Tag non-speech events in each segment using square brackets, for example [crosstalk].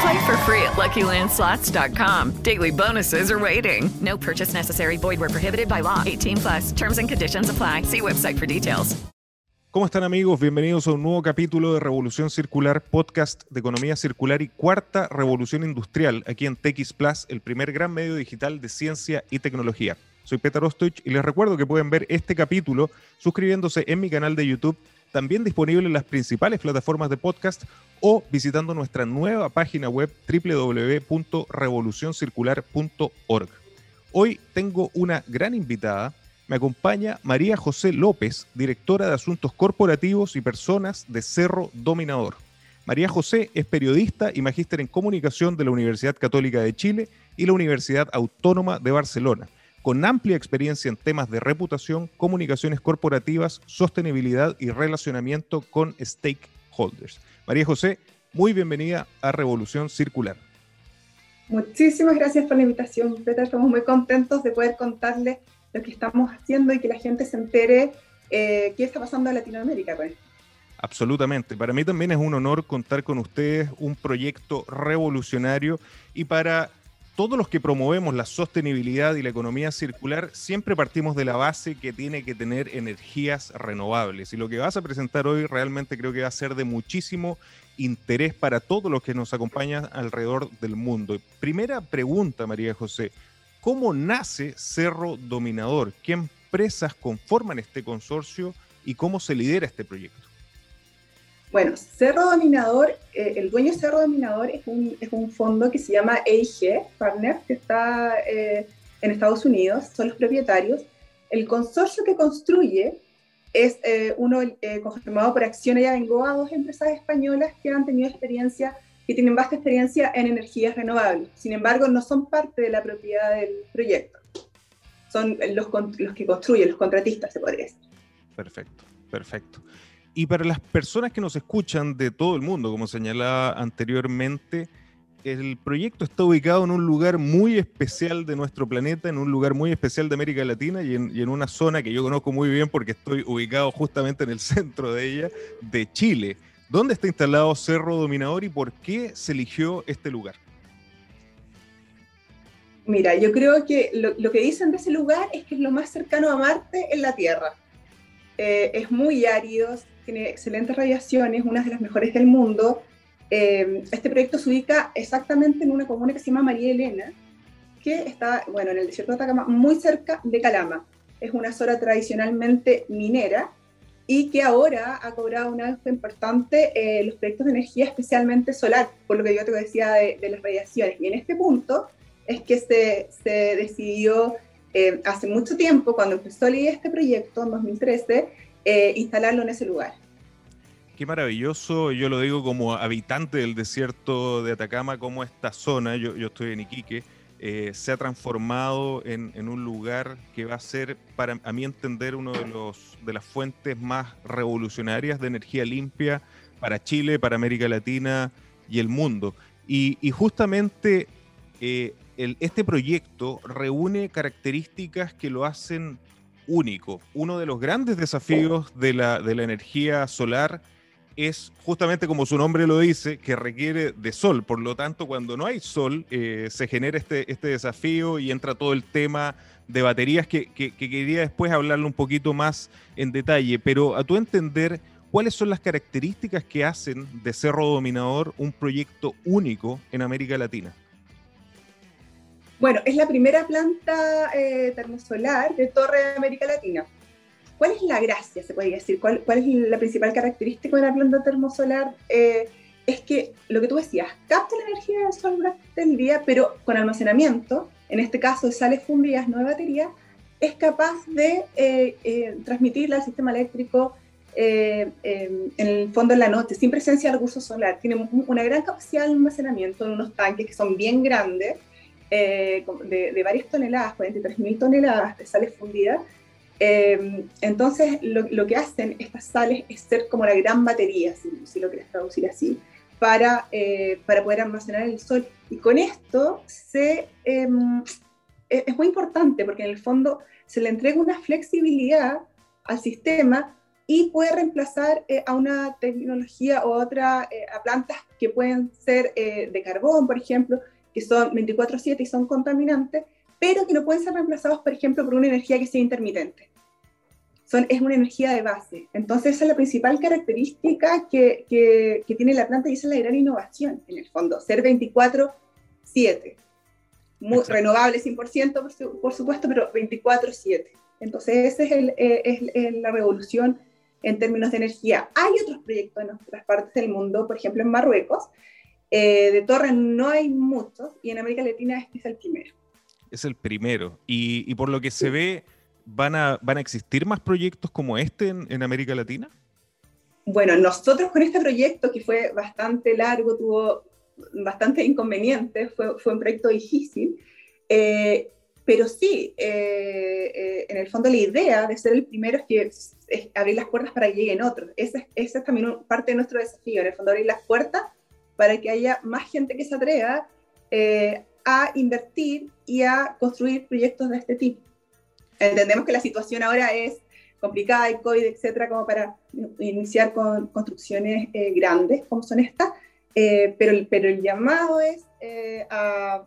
Play for free at LuckyLandSlots.com. Daily bonuses are waiting. No purchase necessary. Void prohibited by law. 18 plus. Terms and conditions apply. See website for details. ¿Cómo están amigos? Bienvenidos a un nuevo capítulo de Revolución Circular, podcast de economía circular y cuarta revolución industrial aquí en TX Plus, el primer gran medio digital de ciencia y tecnología. Soy Peter Ostoich y les recuerdo que pueden ver este capítulo suscribiéndose en mi canal de YouTube, también disponible en las principales plataformas de podcast o visitando nuestra nueva página web www.revolucioncircular.org. Hoy tengo una gran invitada. Me acompaña María José López, directora de Asuntos Corporativos y Personas de Cerro Dominador. María José es periodista y magíster en comunicación de la Universidad Católica de Chile y la Universidad Autónoma de Barcelona, con amplia experiencia en temas de reputación, comunicaciones corporativas, sostenibilidad y relacionamiento con stakeholders. María José, muy bienvenida a Revolución Circular. Muchísimas gracias por la invitación, Peter. Estamos muy contentos de poder contarles lo que estamos haciendo y que la gente se entere eh, qué está pasando en Latinoamérica con esto. Absolutamente. Para mí también es un honor contar con ustedes un proyecto revolucionario y para todos los que promovemos la sostenibilidad y la economía circular, siempre partimos de la base que tiene que tener energías renovables. Y lo que vas a presentar hoy realmente creo que va a ser de muchísimo interés para todos los que nos acompañan alrededor del mundo. Primera pregunta, María José. ¿Cómo nace Cerro Dominador? ¿Qué empresas conforman este consorcio y cómo se lidera este proyecto? Bueno, Cerro Dominador, eh, el dueño de Cerro Dominador es un, es un, fondo que se llama EIG Partner, que está eh, en Estados Unidos, son los propietarios. El consorcio que construye es eh, uno conformado por Acciona y Abengoa, dos empresas españolas que han tenido experiencia, que tienen vasta experiencia en energías renovables. Sin embargo, no son parte de la propiedad del proyecto. Son los, los que construyen, los contratistas, se podría decir. Perfecto, perfecto. Y para las personas que nos escuchan de todo el mundo, como señalaba anteriormente, el proyecto está ubicado en un lugar muy especial de nuestro planeta, en un lugar muy especial de América Latina y en, una zona que yo conozco muy bien porque estoy ubicado justamente en el [laughs] centro de ella, de Chile. ¿Dónde está instalado Cerro Dominador y por qué se eligió este lugar? Mira, yo creo que lo, lo que dicen de ese lugar es que es lo más cercano a Marte en la Tierra. Eh, es muy árido, tiene excelentes radiaciones, una de las mejores del mundo. Eh, este proyecto se ubica exactamente en una comuna que se llama María Elena, que está, bueno, en el desierto de Atacama, muy cerca de Calama. Es una zona tradicionalmente minera y que ahora ha cobrado un auge importante eh, los proyectos de energía, especialmente solar, por lo que yo te decía de, de las radiaciones. Y en este punto es que se, se decidió eh, hace mucho tiempo, cuando empezó a leer este proyecto, en 2013, eh, instalarlo en ese lugar. Qué maravilloso, yo lo digo como habitante del desierto de Atacama, como esta zona, yo, estoy en Iquique, eh, se ha transformado en, un lugar que va a ser, para a mi entender, uno de, de las fuentes más revolucionarias de energía limpia para Chile, para América Latina y el mundo. Y, justamente eh, este proyecto reúne características que lo hacen único. Uno de los grandes desafíos de la, de la energía solar es justamente como su nombre lo dice, que requiere de sol. Por lo tanto, cuando no hay sol, eh, se genera este, este desafío y entra todo el tema de baterías que, que, que, quería después hablarlo un poquito más en detalle. Pero a tu entender, ¿cuáles son las características que hacen de Cerro Dominador un proyecto único en América Latina? Bueno, es la primera planta eh, termosolar de torre de América Latina. ¿Cuál es la gracia, se podría decir? ¿Cuál, cuál es la principal característica de la planta termosolar? Eh, es que lo que tú decías, capta la energía del sol durante el día, pero con almacenamiento, en este caso de sales fundidas, no de batería, es capaz de eh, eh, transmitirla al sistema eléctrico en el fondo de la noche, sin presencia de recursos solar. Tiene una gran capacidad de almacenamiento en unos tanques que son bien grandes, de, de, varias toneladas, 43.000 toneladas de sales fundidas, Em, entonces, lo, que hacen estas sales es ser como la gran batería, si, lo quieres traducir así, para, eh, para poder almacenar el sol. Y con esto se, em, e, es muy importante porque en el fondo se le entrega una flexibilidad al sistema y puede reemplazar eh, a una tecnología o otra, eh, a plantas que pueden ser de carbón, por ejemplo, que son 24/7 y son contaminantes, pero que no pueden ser reemplazados, por ejemplo, por una energía que sea intermitente son, es una energía de base. Entonces, esa es la principal característica que, que, tiene la planta y esa es la gran innovación, en el fondo, ser 24-7. Renovable 100%, por, por supuesto, pero 24-7. Entonces, esa es, el, eh, es, la revolución en términos de energía. Hay otros proyectos en otras partes del mundo, por ejemplo, en Marruecos. Eh, de torres no hay muchos y en América Latina este es el primero. Es el primero. Y, y por lo que se ve ¿Van a, ¿Van a existir más proyectos como este en, América Latina? Bueno, nosotros con este proyecto, que fue bastante largo, tuvo bastante inconvenientes, fue, fue un proyecto difícil, eh, pero sí, eh, eh, en el fondo la idea de ser el primero es que es abrir las puertas para que lleguen otros. Esa, es también parte de nuestro desafío, en el fondo abrir las puertas para que haya más gente que se atreva a invertir y a construir proyectos de este tipo. Entendemos que la situación ahora es complicada, hay COVID, etcétera, como para iniciar con construcciones eh, grandes como son estas, eh, pero, pero el llamado es eh, a,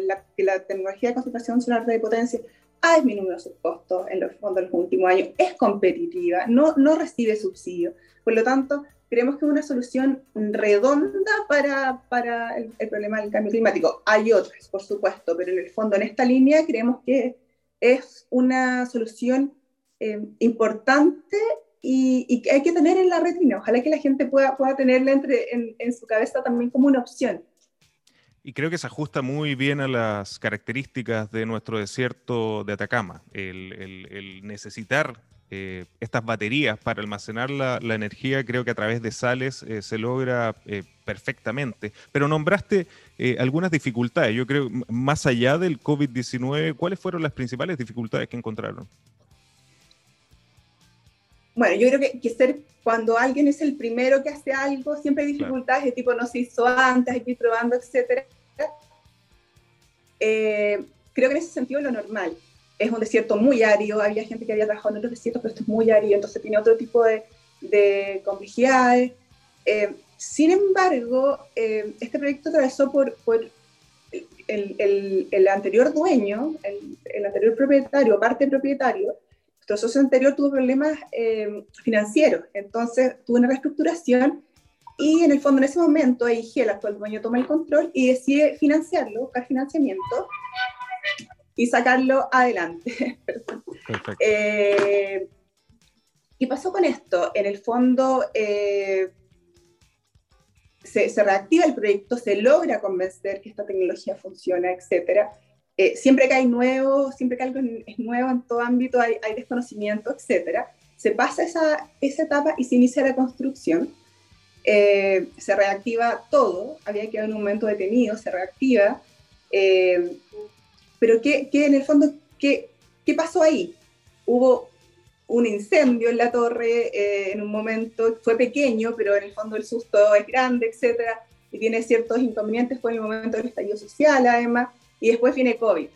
la, que la tecnología de concentración solar de potencia ha disminuido sus costos en los fondos de los últimos años, es competitiva, no, no recibe subsidio. Por lo tanto, creemos que es una solución redonda para, para el, el, problema del cambio climático. Hay otras, por supuesto, pero en el fondo, en esta línea, creemos que es una solución eh, importante y, que hay que tener en la retina. Ojalá que la gente pueda, pueda tenerla entre, en, su cabeza también como una opción. Y creo que se ajusta muy bien a las características de nuestro desierto de Atacama, el necesitar eh, estas baterías para almacenar la, energía, creo que a través de sales eh, se logra eh, perfectamente. Pero nombraste algunas dificultades. Yo creo, más allá del COVID-19, ¿cuáles fueron las principales dificultades que encontraron? Bueno, yo creo que, ser cuando alguien es el primero que hace algo, siempre hay dificultades de tipo no se hizo antes, hay que ir probando, etc. creo que en ese sentido lo normal es un desierto muy árido, había gente que había trabajado en otros desiertos, pero esto es muy árido, entonces tiene otro tipo de, de complejidades. Eh, sin embargo, eh, este proyecto atravesó por, por el, el, el, anterior dueño, el, el, anterior propietario, parte propietario, nuestro socio anterior tuvo problemas eh, financieros, entonces tuvo una reestructuración y en el fondo en ese momento AIG, el actual dueño, toma el control y decide financiarlo, buscar financiamiento y sacarlo adelante. [laughs] eh, ¿Qué pasó con esto? En el fondo eh, se, se, reactiva el proyecto, se logra convencer que esta tecnología funciona, etc. Eh, siempre que hay nuevo, siempre que algo es nuevo en todo ámbito, hay, hay desconocimiento, etc. Se pasa esa, esa etapa y se inicia la construcción. Eh, se reactiva todo, había quedado en un momento detenido, se reactiva. Eh, pero ¿qué, en el fondo, ¿qué, ¿qué, pasó ahí? Hubo un incendio en la torre eh, en un momento, fue pequeño, pero en el fondo el susto es grande, etcétera, y tiene ciertos inconvenientes, fue en el momento del estallido social además, y después viene COVID.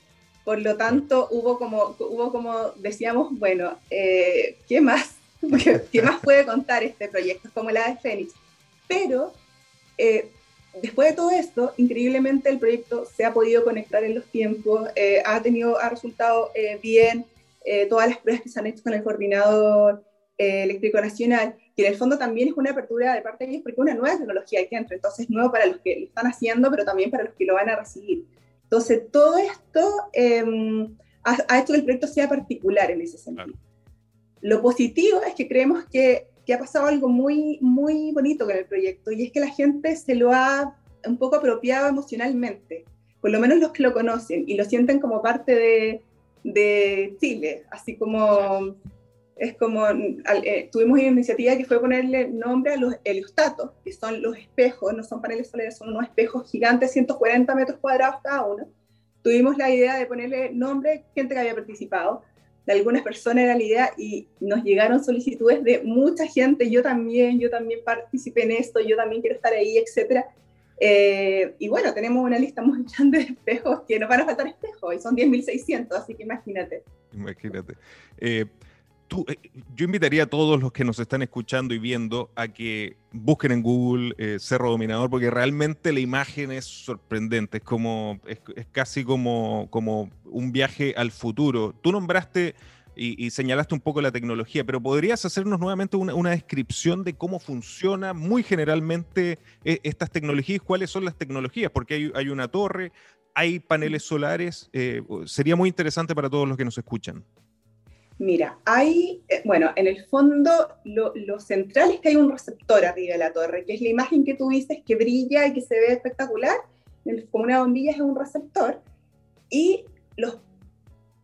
Por lo tanto, hubo como, hubo como decíamos, bueno, eh, ¿qué más? [laughs] ¿Qué más puede contar este proyecto? como la de Fénix. Pero eh, después de todo esto, increíblemente el proyecto se ha podido conectar en los tiempos, eh, ha tenido, ha resultado eh, bien eh, todas las pruebas que se han hecho con el coordinador eléctrico nacional, y en el fondo también es una apertura de parte de ellos porque es una nueva tecnología que entra, entonces nuevo para los que lo están haciendo, pero también para los que lo van a recibir. Entonces, todo esto em, ha, hecho que el proyecto sea particular en ese sentido. Lo positivo es que creemos que, que, ha pasado algo muy, muy bonito con el proyecto y es que la gente se lo ha un poco apropiado emocionalmente, por lo menos los que lo conocen y lo sienten como parte de, de Chile, así como es como, eh, tuvimos una iniciativa que fue ponerle nombre a los heliostatos, que son los espejos, no son paneles solares, son unos espejos gigantes, 140 metros cuadrados cada uno. Tuvimos la idea de ponerle nombre, gente que había participado, de algunas personas era la idea y nos llegaron solicitudes de mucha gente, yo también, yo también participé en esto, yo también quiero estar ahí, etc. Eh, y bueno, tenemos una lista muy [laughs] grande de espejos que nos van a faltar espejos y son 10.600, así que imagínate. Imagínate. Eh, eh, yo invitaría a todos los que nos están escuchando y viendo a que busquen en Google eh, Cerro Dominador, porque realmente la imagen es sorprendente, es como, es, casi como, como un viaje al futuro. Tú nombraste y, señalaste un poco la tecnología, pero ¿podrías hacernos nuevamente una, descripción de cómo funciona muy generalmente eh, estas tecnologías? ¿Cuáles son las tecnologías? Porque hay, una torre, hay paneles solares. sería muy interesante para todos los que nos escuchan. Mira, hay, eh, bueno, en el fondo lo, central es que hay un receptor arriba de la torre, que es la imagen que tú dices que brilla y que se ve espectacular, como una bombilla es un receptor, y los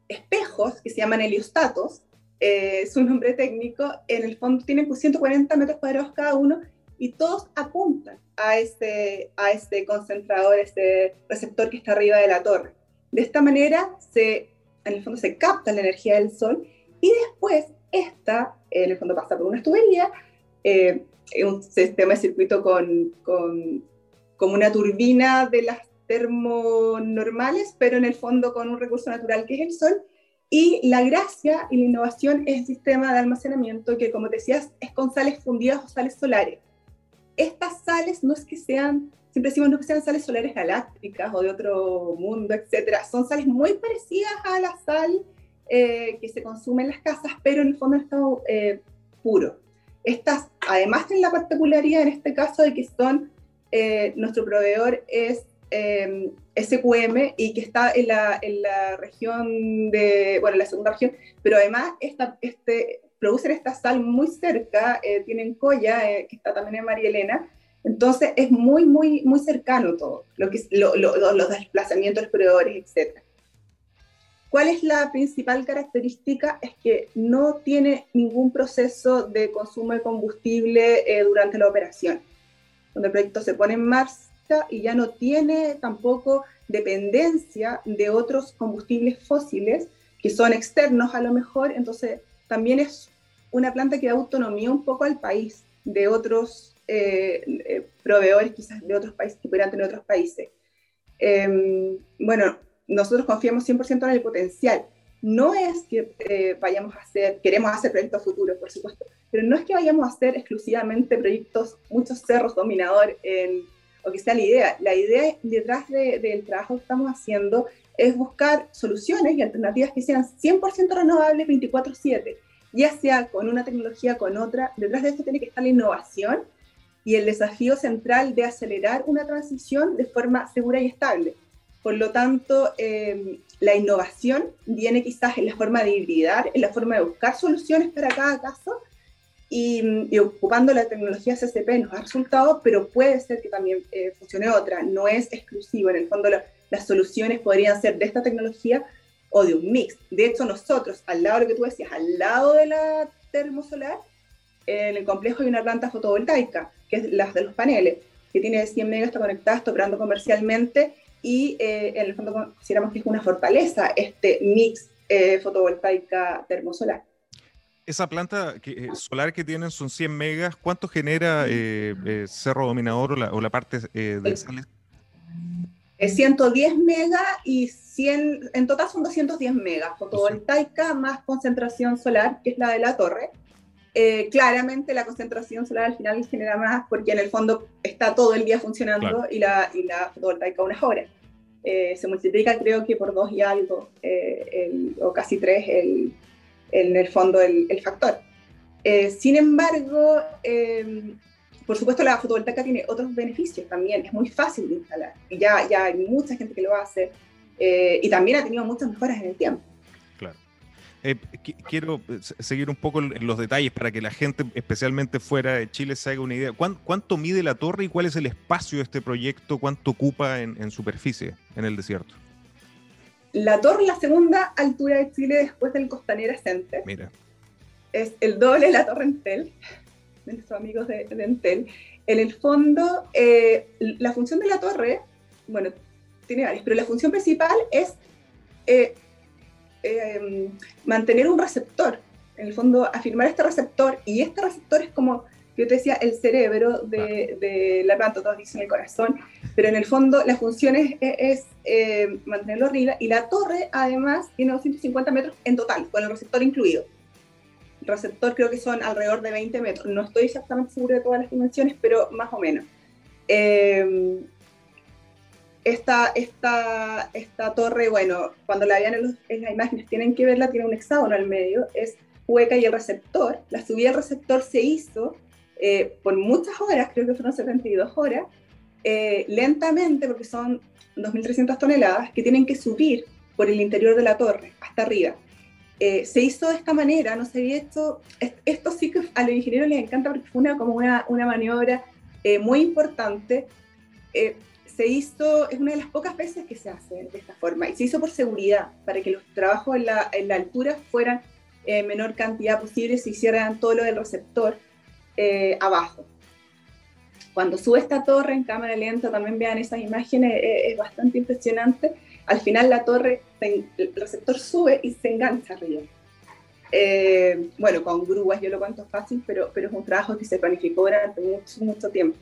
espejos, que se llaman heliostatos, eh, su nombre técnico, en el fondo tienen 140 pues, metros cuadrados cada uno y todos apuntan a este, a este concentrador, este receptor que está arriba de la torre. De esta manera, se, en el fondo se capta la energía del sol y después, esta, en el fondo, pasa por una tubería, eh, un sistema de circuito con, con, como una turbina de las termonormales, pero en el fondo con un recurso natural que es el sol. Y la gracia y la innovación es el sistema de almacenamiento que, como decías, es con sales fundidas o sales solares. Estas sales no es que sean, siempre decimos no que sean sales solares galácticas o de otro mundo, etcétera. Son sales muy parecidas a la sal eh, que se consume en las casas, pero en el fondo está eh, puro. Estas, además, tienen la particularidad en este caso de que son, eh, nuestro proveedor es SQM y que está en la, en la, región de, bueno, en la segunda región, pero además esta, este, producen esta sal muy cerca, tienen Coya, que está también en María Elena, entonces es muy, muy, muy cercano todo, lo que, los desplazamientos de los proveedores, etc. ¿Cuál es la principal característica? Es que no tiene ningún proceso de consumo de combustible eh, durante la operación. Cuando el proyecto se pone en marcha y ya no tiene tampoco dependencia de otros combustibles fósiles que son externos a lo mejor, entonces también es una planta que da autonomía un poco al país de otros eh, eh, proveedores quizás de otros países que pudieran tener otros países. Em, bueno, nosotros confiamos 100% en el potencial. No es que eh, vayamos a hacer, queremos hacer proyectos futuros, por supuesto, pero no es que vayamos a hacer exclusivamente proyectos, muchos cerros dominador, en, o que sea la idea. La idea detrás del trabajo que estamos haciendo es buscar soluciones y alternativas que sean 100% renovables 24/7, ya sea con una tecnología, con otra. Detrás de esto tiene que estar la innovación y el desafío central de acelerar una transición de forma segura y estable. Por lo tanto, em, la innovación viene quizás en la forma de hibridar, en la forma de buscar soluciones para cada caso y, ocupando la tecnología CCP nos ha resultado, pero puede ser que también eh, funcione otra, no es exclusivo. En el fondo, las soluciones podrían ser de esta tecnología o de un mix. De hecho, nosotros, al lado de lo que tú decías, al lado de la termosolar, en el complejo hay una planta fotovoltaica, que es la de los paneles, que tiene 100 megas, está conectada, está operando comercialmente y eh, en el fondo consideramos que es una fortaleza este mix eh, fotovoltaica termosolar. Esa planta eh, solar que tienen son 100 megas, ¿cuánto genera Cerro Dominador o la, parte de sales? 110 megas y 100, en total son 210 megas, fotovoltaica más concentración solar, que es la de la torre. Claramente la concentración solar al final genera más porque en el fondo está todo el día funcionando y, la, y la fotovoltaica unas horas. Eh, se multiplica creo que por dos y algo, eh, o casi tres, el, en el fondo el, el factor. Eh, sin embargo, em, por supuesto la fotovoltaica tiene otros beneficios también, es muy fácil de instalar, y ya, ya hay mucha gente que lo hace, y también ha tenido muchas mejoras en el tiempo. Eh, quiero eh, seguir un poco en los detalles para que la gente, especialmente fuera de Chile, se haga una idea. ¿Cuánto, mide la torre y cuál es el espacio de este proyecto? ¿Cuánto ocupa en, superficie en el desierto? La torre es la segunda altura de Chile después del Costanera Center. Mira. Es el doble de la torre Entel, de nuestros amigos de, Entel. En el fondo, eh, la función de la torre, bueno, tiene varias, pero la función principal es Em, mantener un receptor, en el fondo afirmar este receptor, y este receptor es como, yo te decía, el cerebro de, la planta, todos dicen el corazón, pero en el fondo la función es, es em, mantenerlo arriba, y la torre además tiene 250 metros en total, con el receptor incluido. El receptor creo que son alrededor de 20 metros, no estoy exactamente seguro de todas las dimensiones, pero más o menos. Eh, esta, esta, esta torre, bueno, cuando la vean en, en, las imágenes, tienen que verla, tiene un hexágono al medio, es hueca y el receptor. La subida del receptor se hizo eh, por muchas horas, creo que fueron 72 horas, eh, lentamente, porque son 2.300 toneladas, que tienen que subir por el interior de la torre, hasta arriba. Eh, se hizo de esta manera, no se había hecho, esto sí que a los ingenieros les encanta porque fue una, como una, una maniobra muy importante se hizo, es una de las pocas veces que se hace de esta forma, y se hizo por seguridad, para que los trabajos en la, en la altura fueran en menor cantidad posible, se hicieran todo lo del receptor eh, abajo. Cuando sube esta torre en cámara lenta, también vean esas imágenes, eh, es bastante impresionante. Al final la torre, el receptor sube y se engancha arriba. Eh, bueno, con grúas yo lo cuento fácil, pero, pero es un trabajo que se planificó durante mucho, mucho tiempo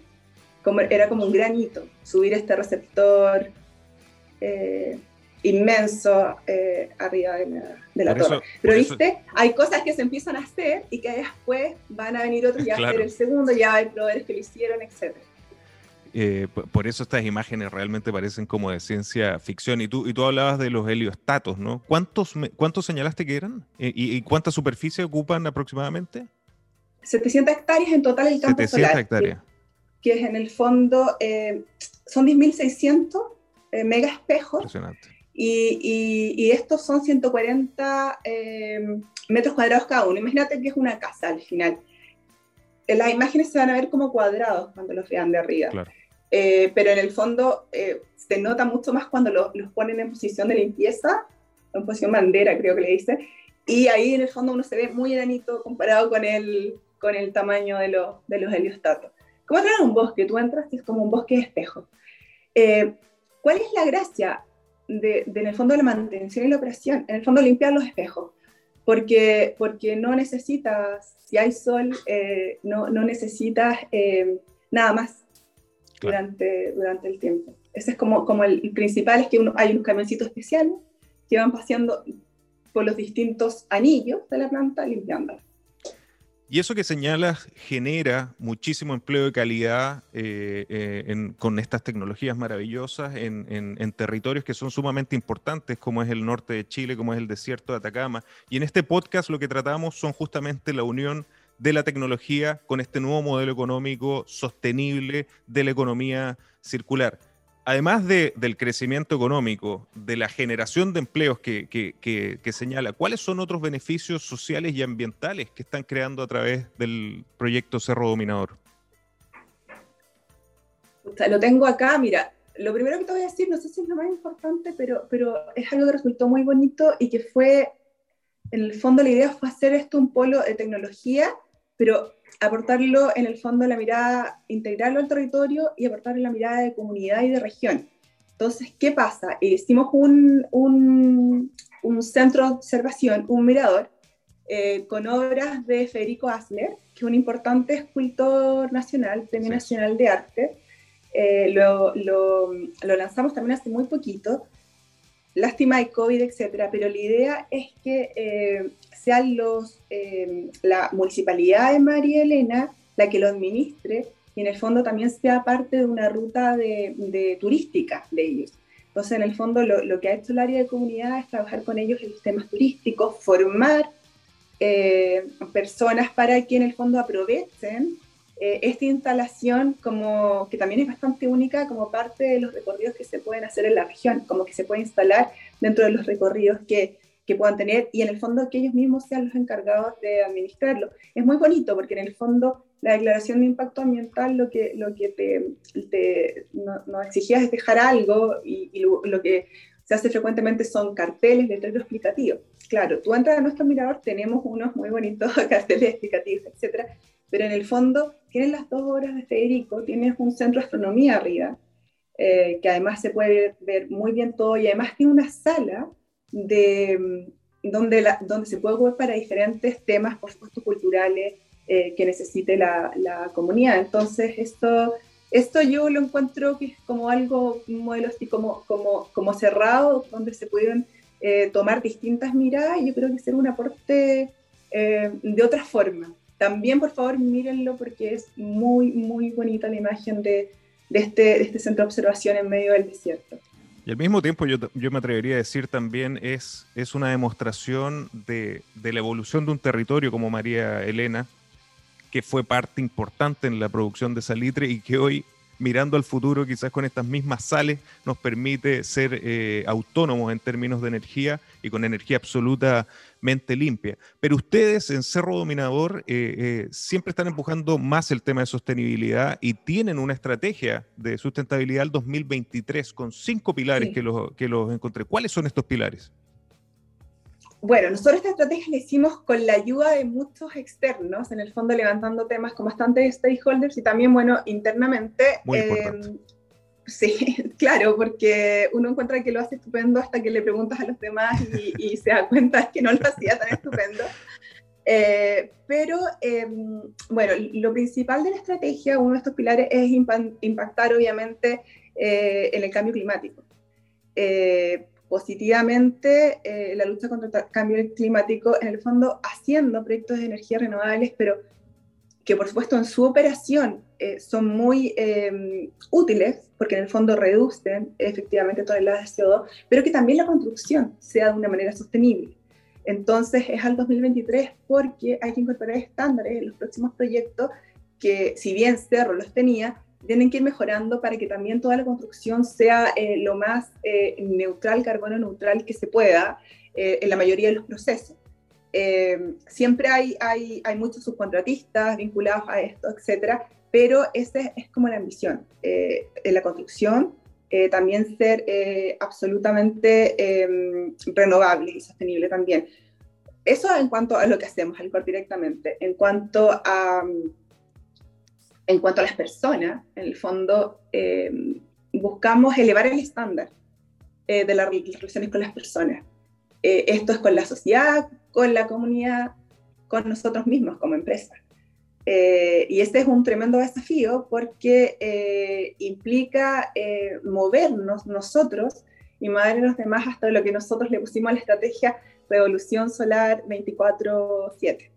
era como un granito, subir este receptor eh, inmenso eh, arriba de la, torre. Pero viste, hay cosas que se empiezan a hacer y que después van a venir otros y a hacer el segundo, ya hay proveedores que lo hicieron, etc. Eh, por eso estas imágenes realmente parecen como de ciencia ficción. Y tú, y tú hablabas de los heliostatos, ¿no? ¿Cuántos, cuántos señalaste que eran? ¿Y, y cuánta superficie ocupan aproximadamente? 700 hectáreas en total el campo 700 hectáreas que es en el fondo, eh, son 10.600 eh, mega espejos. Y, y, estos son 140 eh, metros cuadrados cada uno. Imagínate que es una casa al final. En las imágenes se van a ver como cuadrados cuando los vean de arriba. pero en el fondo se nota mucho más cuando los ponen en posición de limpieza, en posición bandera creo que le dice, y ahí en el fondo uno se ve muy enanito comparado con el, con el tamaño de, los de los heliostatos. ¿Cómo entrar a un bosque? Tú entras y es como un bosque de espejo. Eh, ¿Cuál es la gracia de, en el fondo de la mantención y la operación? En el fondo limpiar los espejos, porque, porque no necesitas, si hay sol, eh, no, no, necesitas eh, nada más durante, durante el tiempo. Ese es como, como el, principal, es que uno, hay unos camioncitos especiales que van paseando por los distintos anillos de la planta limpiándola. Y eso que señalas genera muchísimo empleo de calidad eh, eh, con estas tecnologías maravillosas en, territorios que son sumamente importantes, como es el norte de Chile, como es el desierto de Atacama. Y en este podcast lo que tratamos son justamente la unión de la tecnología con este nuevo modelo económico sostenible de la economía circular además del crecimiento económico, de la generación de empleos que, señala, ¿cuáles son otros beneficios sociales y ambientales que están creando a través del proyecto Cerro Dominador? lo tengo acá, mira, lo primero que te voy a decir, no sé si es lo más importante, pero, pero es algo que resultó muy bonito y que fue, en el fondo la idea fue hacer esto un polo de tecnología, pero aportarlo en el fondo la mirada, integrarlo al territorio y aportarle la mirada de comunidad y de región. Entonces, ¿qué pasa? Hicimos un, un, un, centro de observación, un mirador, eh, con obras de Federico Asler, que es un importante escultor nacional, Premio Nacional de Arte. Eh, lo, lo, lo, lanzamos también hace muy poquito. Lástima de COVID, etcétera, pero la idea es que eh, sean los, eh, la municipalidad de María Elena la que lo administre y en el fondo también sea parte de una ruta de, turística de ellos. Entonces, en el fondo, lo, que ha hecho el área de comunidad es trabajar con ellos en los temas turísticos, formar eh, personas para que en el fondo aprovechen eh, esta instalación como que también es bastante única como parte de los recorridos que se pueden hacer en la región, como que se puede instalar dentro de los recorridos que que puedan tener y en el fondo que ellos mismos sean los encargados de administrarlo. Es muy bonito porque en el fondo la declaración de impacto ambiental lo que, lo que te, te nos exigía es dejar algo y, lo, que se hace frecuentemente son carteles, letreros explicativos. Claro, tú entras a nuestro mirador, tenemos unos muy bonitos [laughs] carteles explicativos, etcétera, pero en el fondo tienes las dos obras de Federico, tienes un centro de astronomía arriba, eh, que además se puede ver, muy bien todo y además tiene una sala de, donde, la, donde se puede jugar para diferentes temas, por supuesto, culturales, eh, que necesite la, la, comunidad. Entonces, esto, esto yo lo encuentro que es como algo, un modelo así como, como, como cerrado, donde se pueden eh, tomar distintas miradas y yo creo que ser un aporte eh, de otra forma. También, por favor, mírenlo porque es muy, muy bonita la imagen de, de, este, de este centro de observación en medio del desierto. Y al mismo tiempo yo, yo, me atrevería a decir también es, es una demostración de, de, la evolución de un territorio como María Elena, que fue parte importante en la producción de salitre y que hoy, mirando al futuro, quizás con estas mismas sales, nos permite ser eh, autónomos en términos de energía y con energía absolutamente limpia. Pero ustedes en Cerro Dominador eh, eh, siempre están empujando más el tema de sostenibilidad y tienen una estrategia de sustentabilidad al 2023 con cinco pilares que, los, que los encontré. ¿Cuáles son estos pilares? Bueno, nosotros esta estrategia la hicimos con la ayuda de muchos externos, en el fondo levantando temas con bastantes stakeholders y también, bueno, internamente. Muy eh, sí, [laughs] claro, porque uno encuentra que lo hace estupendo hasta que le preguntas a los demás y, se da cuenta que no lo hacía tan estupendo. Eh, pero, em, bueno, lo principal de la estrategia, uno de estos pilares, es impactar obviamente eh, en el cambio climático. Eh, positivamente eh, la lucha contra el cambio climático, en el fondo haciendo proyectos de energía renovables, pero que por supuesto en su operación eh, son muy em, útiles, porque en el fondo reducen efectivamente toneladas de CO2, pero que también la construcción sea de una manera sostenible. Entonces es al 2023 porque hay que incorporar estándares en los próximos proyectos que si bien Cerro los tenía, tienen que ir mejorando para que también toda la construcción sea eh, lo más eh, neutral, carbono neutral que se pueda eh, en la mayoría de los procesos. siempre hay, hay, hay, muchos subcontratistas vinculados a esto, etcétera, pero esa es como la ambición. en la construcción, también ser absolutamente em, renovable y sostenible también. Eso en cuanto a lo que hacemos, al directamente. En cuanto a en cuanto a las personas, en el fondo, eh, buscamos elevar el estándar eh, de las relaciones con las personas. Eh, esto es con la sociedad, con la comunidad, con nosotros mismos como empresa. y este es un tremendo desafío porque implica movernos nosotros y mover los demás hasta lo que nosotros le pusimos a la estrategia Revolución Solar 24-7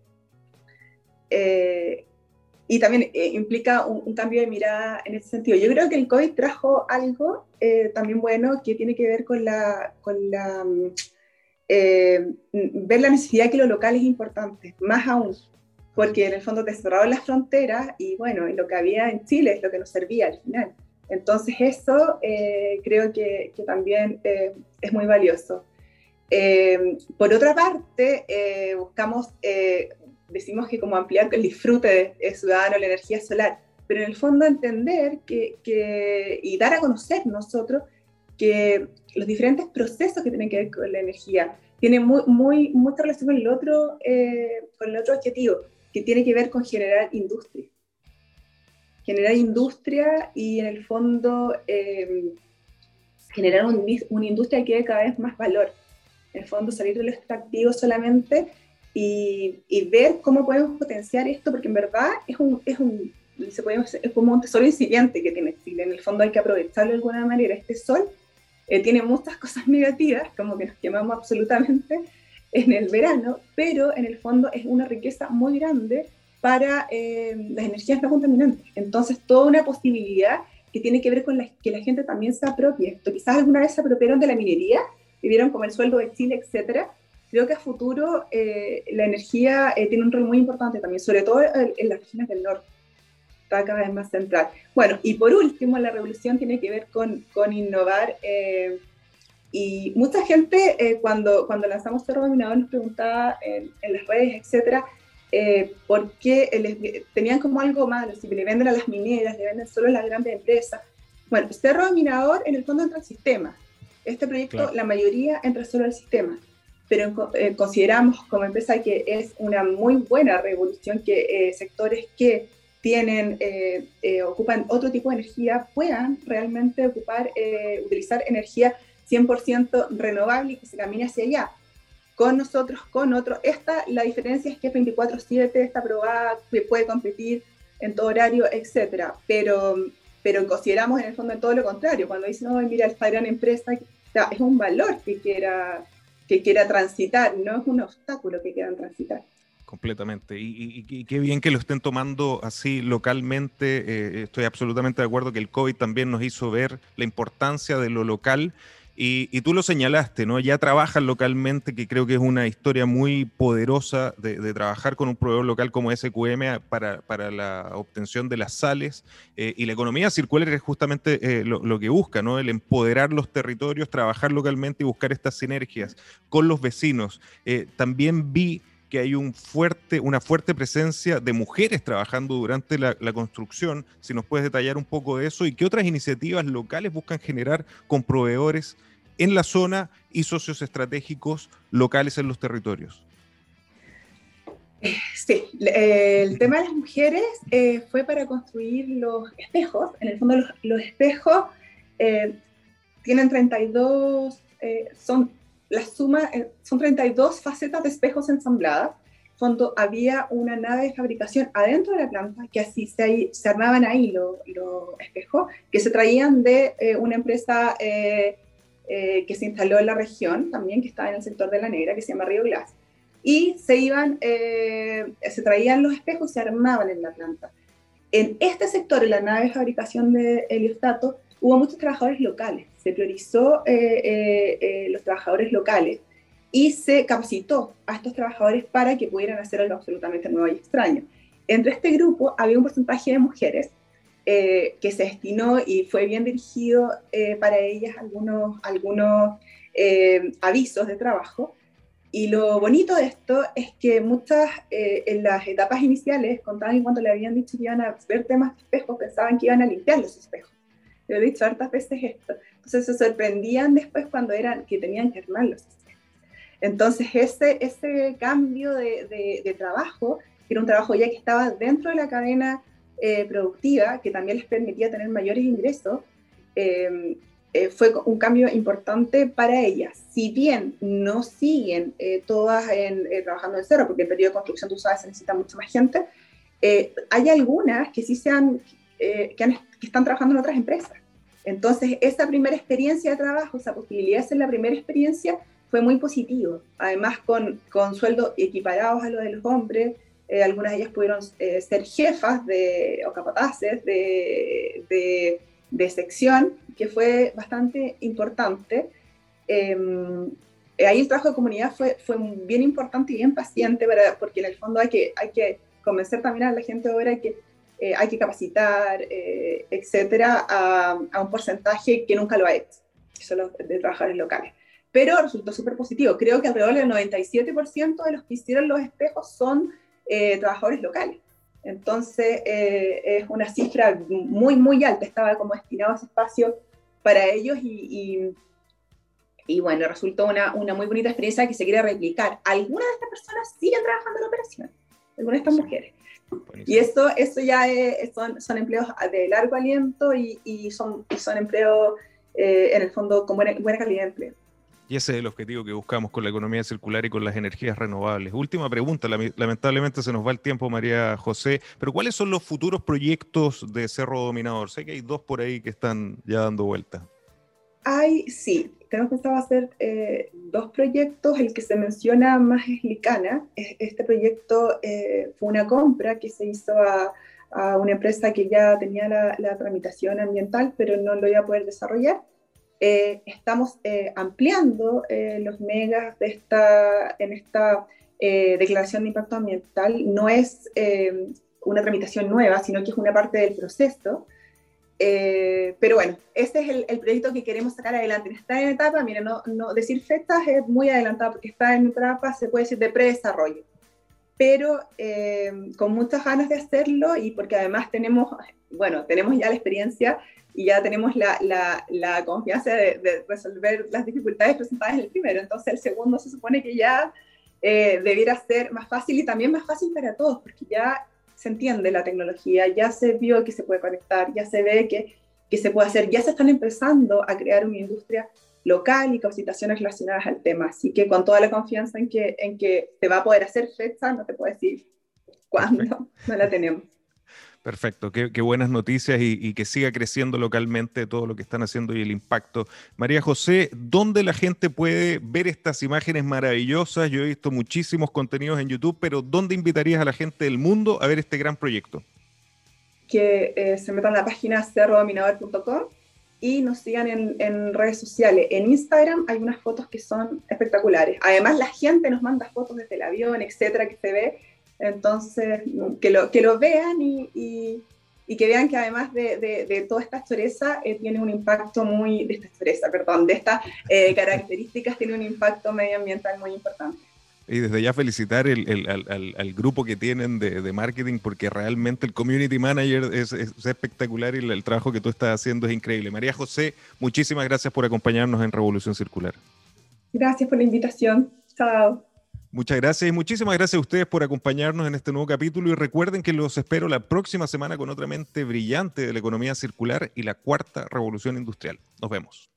y también eh, implica un, cambio de mirada en ese sentido. Yo creo que el COVID trajo algo eh, también bueno que tiene que ver con la, con la mm, eh, ver la necesidad que lo local es importante, más aún, porque en el fondo te cerraron las fronteras y bueno, lo que había en Chile es lo que nos servía al final. Entonces eso creo que, que también es muy valioso. por otra parte, buscamos decimos que como ampliar el disfrute de, ciudadano la energía solar, pero en el fondo entender que, que, y dar a conocer nosotros que los diferentes procesos que tienen que ver con la energía tienen muy, muy, mucha relación con el, otro, eh, con el otro objetivo, que tiene que ver con generar industria. Generar industria y en el fondo eh, generar un, una industria que dé cada vez más valor. En el fondo salir de lo extractivo solamente y, ver cómo podemos potenciar esto, porque en verdad es un, es un se puede, es como un tesoro incipiente que tiene Chile. En el fondo hay que aprovecharlo de alguna manera. Este sol eh, tiene muchas [laughs] cosas negativas, como que nos quemamos absolutamente en el verano, pero en el fondo es una riqueza muy grande para eh, las energías no contaminantes. Entonces, toda una posibilidad que tiene que ver con la, que la gente también se apropie. Quizás alguna vez se apropiaron de la minería, vivieron como el sueldo de Chile, etcétera, creo que a futuro eh, la energía eh, tiene un rol muy importante también, sobre todo en, las regiones del norte. Está cada vez más central. Bueno, y por último, la revolución tiene que ver con, con innovar eh, y mucha gente eh, cuando, cuando lanzamos Cerro Dominador nos preguntaba en, las redes, etcétera, eh, por qué les, tenían como algo malo, si le venden a las mineras, le venden solo a las grandes empresas. Bueno, Cerro Dominador en el fondo entra al sistema. Este proyecto, la mayoría entra solo al sistema, pero eh, consideramos como empresa que es una muy buena revolución que sectores que tienen, ocupan otro tipo de energía puedan realmente ocupar, utilizar energía 100% renovable y que se camine hacia allá. Con nosotros, con otros. Esta, la diferencia es que 24-7 está aprobada, puede competir en todo horario, etcétera. Pero, pero consideramos en el fondo todo lo contrario. Cuando dicen, no, mira, esta gran empresa, es un valor que quiera, que quiera transitar, no es un obstáculo que quieran transitar completamente. Y, qué bien que lo estén tomando así localmente. Eh, estoy absolutamente de acuerdo que el COVID también nos hizo ver la importancia de lo local y, tú lo señalaste, ¿no? Ya trabajan localmente, que creo que es una historia muy poderosa de, trabajar con un proveedor local como SQM para, la obtención de las sales. Eh, y la economía circular es justamente eh, lo, que busca, ¿no? El empoderar los territorios, trabajar localmente y buscar estas sinergias con los vecinos. Eh, también vi que hay un fuerte, una fuerte presencia de mujeres trabajando durante la, construcción. Si nos puedes detallar un poco de eso y qué otras iniciativas locales buscan generar con proveedores en la zona y socios estratégicos locales en los territorios. Sí, el tema de las mujeres eh, fue para construir los espejos. En el fondo, los, espejos eh, tienen 32, eh, son la suma, son 32 facetas de espejos ensambladas. En fondo, había una nave de fabricación adentro de la planta que así se, se armaban ahí los, espejos, que se traían de una empresa eh, que se instaló en la región también, que estaba en el sector de la negra, que se llama Río Glass. Y se iban, eh, se traían los espejos se armaban en la planta. En este sector, en la nave de fabricación de heliostato, hubo muchos trabajadores locales. Se priorizó eh, los trabajadores locales y se capacitó a estos trabajadores para que pudieran hacer algo absolutamente nuevo y extraño. Entre este grupo había un porcentaje de mujeres eh, que se destinó y fue bien dirigido eh, para ellas algunos, algunos eh, avisos de trabajo. Y lo bonito de esto es que muchas, en las etapas iniciales, contaban que cuando le habían dicho que iban a ver temas de espejos, pensaban que iban a limpiar los espejos. Le he dicho hartas veces esto. Entonces se sorprendían después cuando eran que tenían que armar los espejos. Entonces ese, ese cambio de, de, de trabajo, que era un trabajo ya que estaba dentro de la cadena eh, productiva que también les permitía tener mayores ingresos, eh, eh, fue un cambio importante para ellas. Si bien no siguen todas en, trabajando en cero, porque el periodo de construcción, tú sabes, se necesita mucha más gente, hay algunas que sí sean, que, que están trabajando en otras empresas. Entonces, esa primera experiencia de trabajo, esa posibilidad de ser la primera experiencia, fue muy positivo. Además, con, con sueldos equiparados a los de los hombres, eh, algunas de ellas pudieron eh, ser jefas de, o capataces de, de, sección, que fue bastante importante. Em, eh, ahí el trabajo de comunidad fue, fue bien importante y bien paciente, para, porque en el fondo hay que, hay que convencer también a la gente ahora que hay que capacitar, etcétera, a, a, un porcentaje que nunca lo ha hecho, que son los de trabajadores locales pero resultó súper positivo. Creo que alrededor del 97% de los que hicieron los espejos son eh, trabajadores locales. Entonces eh, es una cifra muy, muy alta, estaba como destinado ese espacio para ellos y, y, bueno, resultó una, una, muy bonita experiencia que se quiere replicar. Algunas de estas personas siguen trabajando en la operación, algunas de estas mujeres. Y eso, eso ya son, son empleos de largo aliento y, y son, son empleos eh, en el fondo con buena, buena calidad de empleo. Y ese es el objetivo que buscamos con la economía circular y con las energías renovables. Última pregunta, lamentablemente se nos va el tiempo, María José, pero ¿cuáles son los futuros proyectos de Cerro Dominador? Sé que hay dos por ahí que están ya dando vuelta. Hay, sí, tenemos pensado hacer eh, dos proyectos. El que se menciona más es Licana. Este proyecto eh, fue una compra que se hizo a, una empresa que ya tenía la, la tramitación ambiental, pero no lo iba a poder desarrollar eh, estamos eh, ampliando eh, los megas de esta, en esta declaración de impacto ambiental. No es una tramitación nueva, sino que es una parte del proceso. Eh, pero bueno, este es el, proyecto que queremos sacar adelante. Está en etapa, miren, no, no, decir fechas es muy adelantado porque está en etapa, se puede decir, de predesarrollo. Pero eh, con muchas ganas de hacerlo y porque además tenemos, bueno, tenemos ya la experiencia y ya tenemos la, la, la confianza de, resolver las dificultades presentadas en el primero. Entonces el segundo se supone que ya eh, debiera ser más fácil y también más fácil para todos, porque ya se entiende la tecnología, ya se vio que se puede conectar, ya se ve que, que se puede hacer, ya se están empezando a crear una industria local y capacitaciones relacionadas al tema. Así que con toda la confianza en que, en que se va a poder hacer fecha, no te puedo decir cuándo, no la tenemos. Perfecto, qué, buenas noticias y, que siga creciendo localmente todo lo que están haciendo y el impacto. María José, ¿dónde la gente puede ver estas imágenes maravillosas? Yo he visto muchísimos contenidos en YouTube, pero ¿dónde invitarías a la gente del mundo a ver este gran proyecto? Que eh, se metan a la página cerrodominador.com y nos sigan en, en, redes sociales. En Instagram hay unas fotos que son espectaculares. Además, la gente nos manda fotos desde el avión, etcétera, que se ve entonces, que lo, que lo vean y, y, que vean que además de, de, toda esta choreza, eh, tiene un impacto muy, de esta choreza, perdón, de estas eh, características, tiene un impacto medioambiental muy importante. Y desde ya felicitar el, el, al, al, grupo que tienen de, de, marketing, porque realmente el community manager es, es espectacular y el, trabajo que tú estás haciendo es increíble. María José, muchísimas gracias por acompañarnos en Revolución Circular. Gracias por la invitación. Chao. Muchas gracias y muchísimas gracias a ustedes por acompañarnos en este nuevo capítulo y recuerden que los espero la próxima semana con otra mente brillante de la economía circular y la cuarta revolución industrial. Nos vemos.